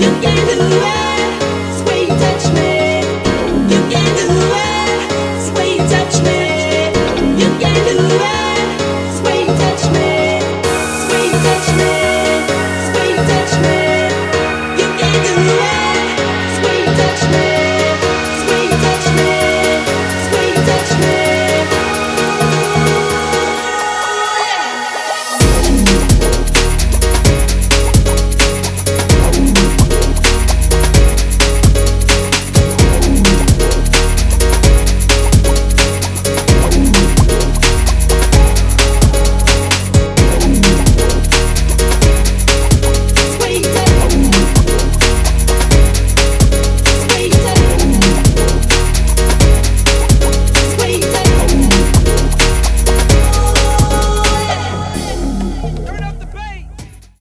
You gave it away.